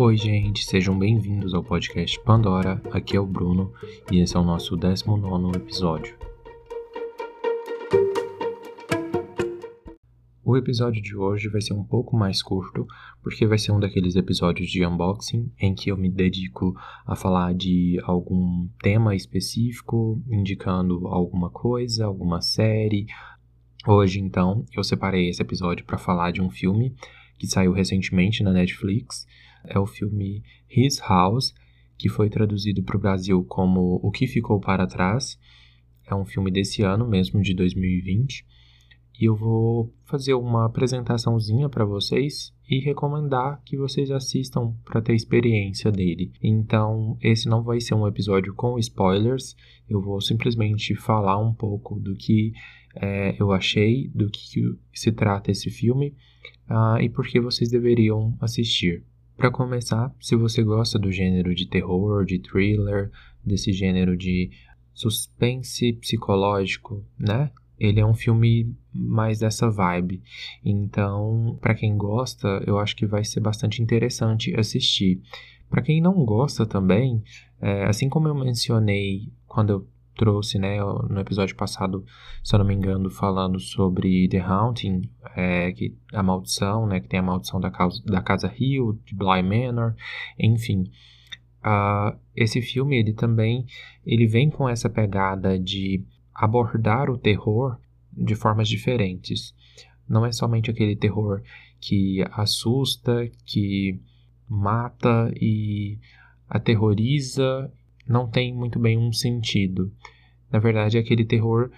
Oi, gente, sejam bem-vindos ao podcast Pandora. Aqui é o Bruno e esse é o nosso 19 episódio. O episódio de hoje vai ser um pouco mais curto, porque vai ser um daqueles episódios de unboxing em que eu me dedico a falar de algum tema específico, indicando alguma coisa, alguma série. Hoje, então, eu separei esse episódio para falar de um filme que saiu recentemente na Netflix é o filme His House, que foi traduzido para o Brasil como O que Ficou para Trás. É um filme desse ano mesmo, de 2020. E eu vou fazer uma apresentaçãozinha para vocês e recomendar que vocês assistam para ter experiência dele. Então, esse não vai ser um episódio com spoilers, eu vou simplesmente falar um pouco do que é, eu achei, do que se trata esse filme uh, e por que vocês deveriam assistir. Para começar, se você gosta do gênero de terror, de thriller, desse gênero de suspense psicológico, né? Ele é um filme mais dessa vibe. Então, para quem gosta, eu acho que vai ser bastante interessante assistir. Para quem não gosta também, é, assim como eu mencionei quando eu trouxe, né, no episódio passado, se eu não me engano, falando sobre The Haunting, é, que a maldição, né, que tem a maldição da, causa, da Casa Rio, de Bly Manor, enfim. Uh, esse filme, ele também, ele vem com essa pegada de abordar o terror de formas diferentes. Não é somente aquele terror que assusta, que mata e aterroriza não tem muito bem um sentido. Na verdade, é aquele terror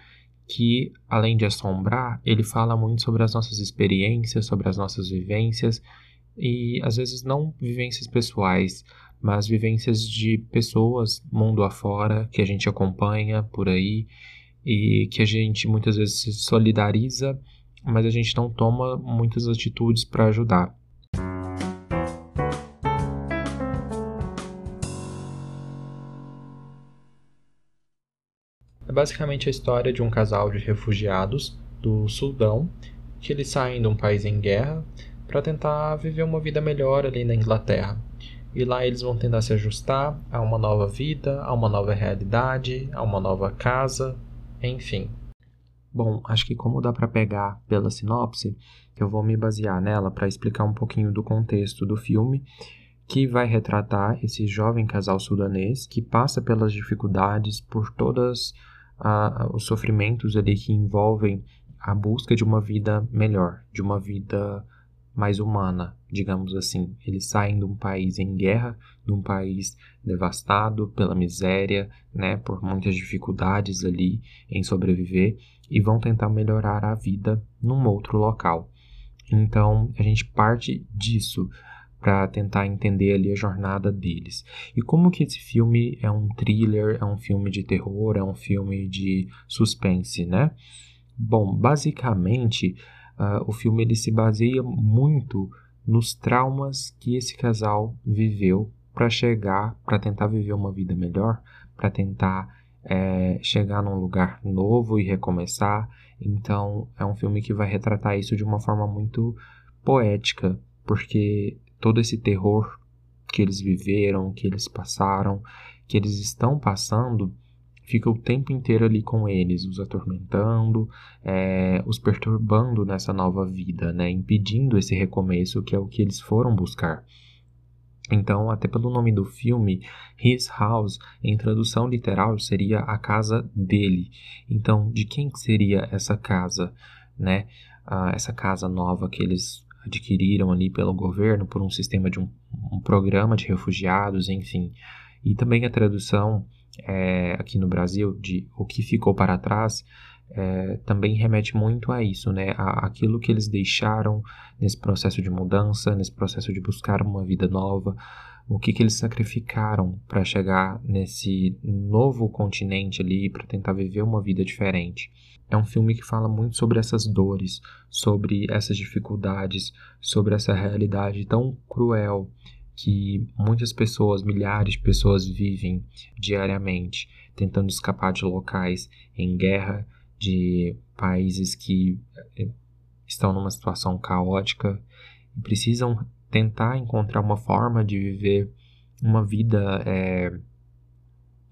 que, além de assombrar, ele fala muito sobre as nossas experiências, sobre as nossas vivências, e às vezes não vivências pessoais, mas vivências de pessoas mundo afora que a gente acompanha por aí e que a gente muitas vezes se solidariza, mas a gente não toma muitas atitudes para ajudar. É basicamente a história de um casal de refugiados do Sudão que eles saem de um país em guerra para tentar viver uma vida melhor ali na Inglaterra. E lá eles vão tentar se ajustar a uma nova vida, a uma nova realidade, a uma nova casa, enfim. Bom, acho que como dá para pegar pela sinopse, eu vou me basear nela para explicar um pouquinho do contexto do filme, que vai retratar esse jovem casal sudanês que passa pelas dificuldades, por todas a, os sofrimentos ali que envolvem a busca de uma vida melhor, de uma vida mais humana, digamos assim. Eles saem de um país em guerra, de um país devastado pela miséria, né, por muitas dificuldades ali em sobreviver e vão tentar melhorar a vida num outro local. Então, a gente parte disso para tentar entender ali a jornada deles. E como que esse filme é um thriller, é um filme de terror, é um filme de suspense, né? Bom, basicamente, uh, o filme ele se baseia muito nos traumas que esse casal viveu para chegar, para tentar viver uma vida melhor, para tentar é, chegar num lugar novo e recomeçar. Então, é um filme que vai retratar isso de uma forma muito poética, porque todo esse terror que eles viveram, que eles passaram, que eles estão passando, fica o tempo inteiro ali com eles, os atormentando, é, os perturbando nessa nova vida, né? impedindo esse recomeço que é o que eles foram buscar. Então, até pelo nome do filme, His House, em tradução literal, seria a casa dele. Então, de quem seria essa casa, né? Ah, essa casa nova que eles adquiriram ali pelo governo por um sistema de um, um programa de refugiados, enfim. E também a tradução é, aqui no Brasil de o que ficou para trás é, também remete muito a isso, né? A, aquilo que eles deixaram nesse processo de mudança, nesse processo de buscar uma vida nova, o que, que eles sacrificaram para chegar nesse novo continente ali, para tentar viver uma vida diferente. É um filme que fala muito sobre essas dores, sobre essas dificuldades, sobre essa realidade tão cruel que muitas pessoas, milhares de pessoas vivem diariamente, tentando escapar de locais em guerra, de países que eh, estão numa situação caótica e precisam tentar encontrar uma forma de viver uma vida é,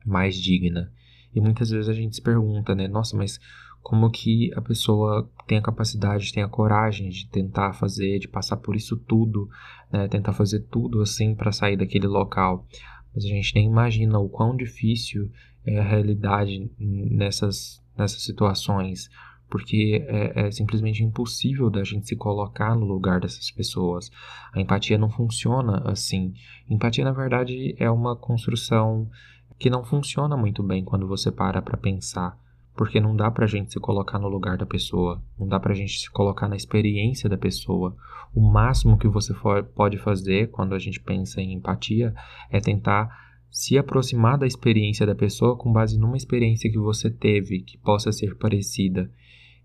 mais digna. E muitas vezes a gente se pergunta, né? Nossa, mas como que a pessoa tem a capacidade, tem a coragem de tentar fazer, de passar por isso tudo, né? tentar fazer tudo assim para sair daquele local. Mas a gente nem imagina o quão difícil é a realidade nessas, nessas situações, porque é, é, simplesmente impossível da gente se colocar no lugar dessas pessoas. A empatia não funciona assim. Empatia, na verdade, é uma construção que não funciona muito bem quando você para para pensar porque não dá pra gente se colocar no lugar da pessoa, não dá pra gente se colocar na experiência da pessoa. O máximo que você for, pode fazer quando a gente pensa em empatia é tentar se aproximar da experiência da pessoa com base numa experiência que você teve que possa ser parecida.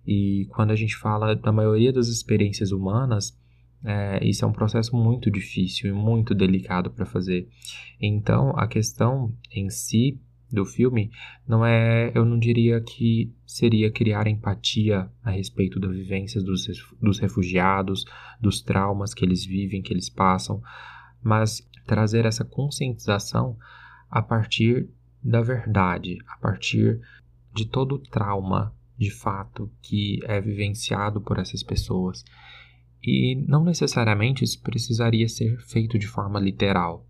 E quando a gente fala da maioria das experiências humanas, é, isso é um processo muito difícil e muito delicado para fazer. Então, a questão em si do filme não é, eu não diria que seria criar empatia a respeito das vivências dos, dos refugiados, dos traumas que eles vivem, que eles passam, mas trazer essa conscientização a partir da verdade, a partir de todo o trauma de fato que é vivenciado por essas pessoas. E não necessariamente isso precisaria ser feito de forma literal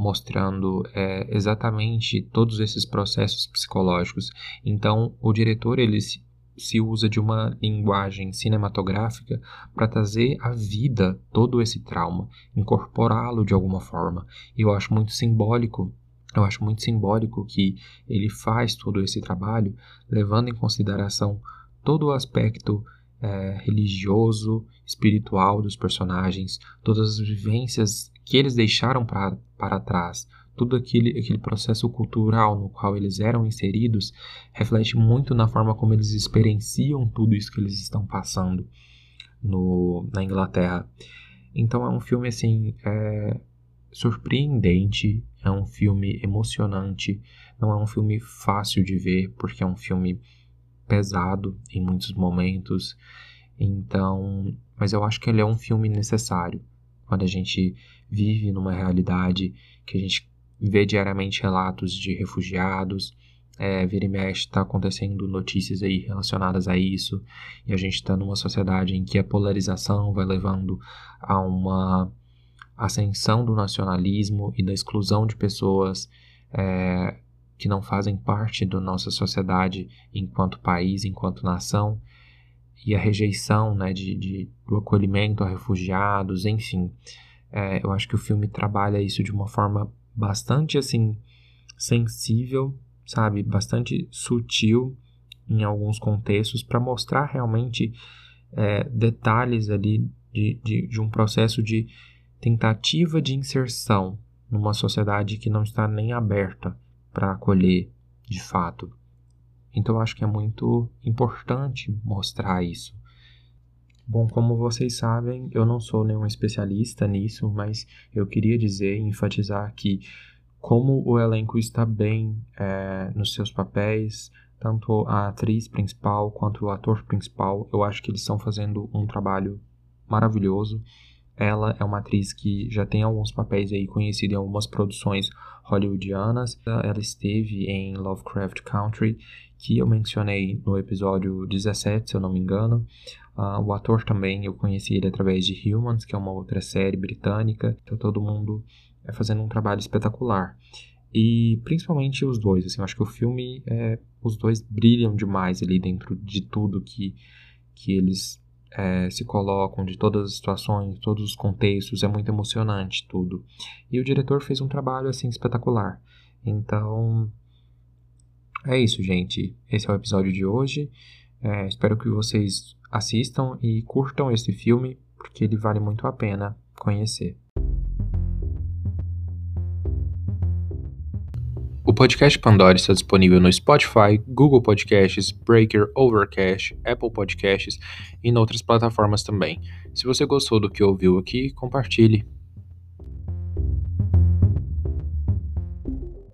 mostrando é, exatamente todos esses processos psicológicos. Então, o diretor ele se, se usa de uma linguagem cinematográfica para trazer à vida todo esse trauma, incorporá-lo de alguma forma. E eu acho muito simbólico eu acho muito simbólico que ele faz todo esse trabalho levando em consideração todo o aspecto é, religioso, espiritual dos personagens, todas as vivências que eles deixaram pra, para trás, todo aquele, aquele processo cultural no qual eles eram inseridos, reflete muito na forma como eles experienciam tudo isso que eles estão passando no, na Inglaterra. Então é um filme assim é, surpreendente, é um filme emocionante, não é um filme fácil de ver porque é um filme pesado em muitos momentos. Então, mas eu acho que ele é um filme necessário quando a gente vive numa realidade que a gente vê diariamente relatos de refugiados, é, vira e mexe está acontecendo notícias aí relacionadas a isso, e a gente está numa sociedade em que a polarização vai levando a uma ascensão do nacionalismo e da exclusão de pessoas é, que não fazem parte da nossa sociedade enquanto país, enquanto nação, e a rejeição né, de, de do acolhimento a refugiados, enfim. É, eu acho que o filme trabalha isso de uma forma bastante assim sensível, sabe, bastante sutil em alguns contextos para mostrar realmente é, detalhes ali de, de, de um processo de tentativa de inserção numa sociedade que não está nem aberta para acolher de fato. Então acho que é muito importante mostrar isso. Bom, como vocês sabem, eu não sou nenhum especialista nisso, mas eu queria dizer, enfatizar que como o elenco está bem é, nos seus papéis, tanto a atriz principal quanto o ator principal, eu acho que eles estão fazendo um trabalho maravilhoso. Ela é uma atriz que já tem alguns papéis aí conhecida em algumas produções hollywoodianas. Ela esteve em Lovecraft Country, que eu mencionei no episódio 17, se eu não me engano. Uh, o ator também, eu conheci ele através de Humans, que é uma outra série britânica. Então todo mundo é fazendo um trabalho espetacular. E principalmente os dois, assim, eu acho que o filme, é, os dois brilham demais ali dentro de tudo que, que eles é, se colocam, de todas as situações, todos os contextos, é muito emocionante tudo. E o diretor fez um trabalho assim espetacular. Então, é isso, gente. Esse é o episódio de hoje. É, espero que vocês assistam e curtam esse filme, porque ele vale muito a pena conhecer. Podcast Pandora está disponível no Spotify, Google Podcasts, Breaker, Overcast, Apple Podcasts e em outras plataformas também. Se você gostou do que ouviu aqui, compartilhe.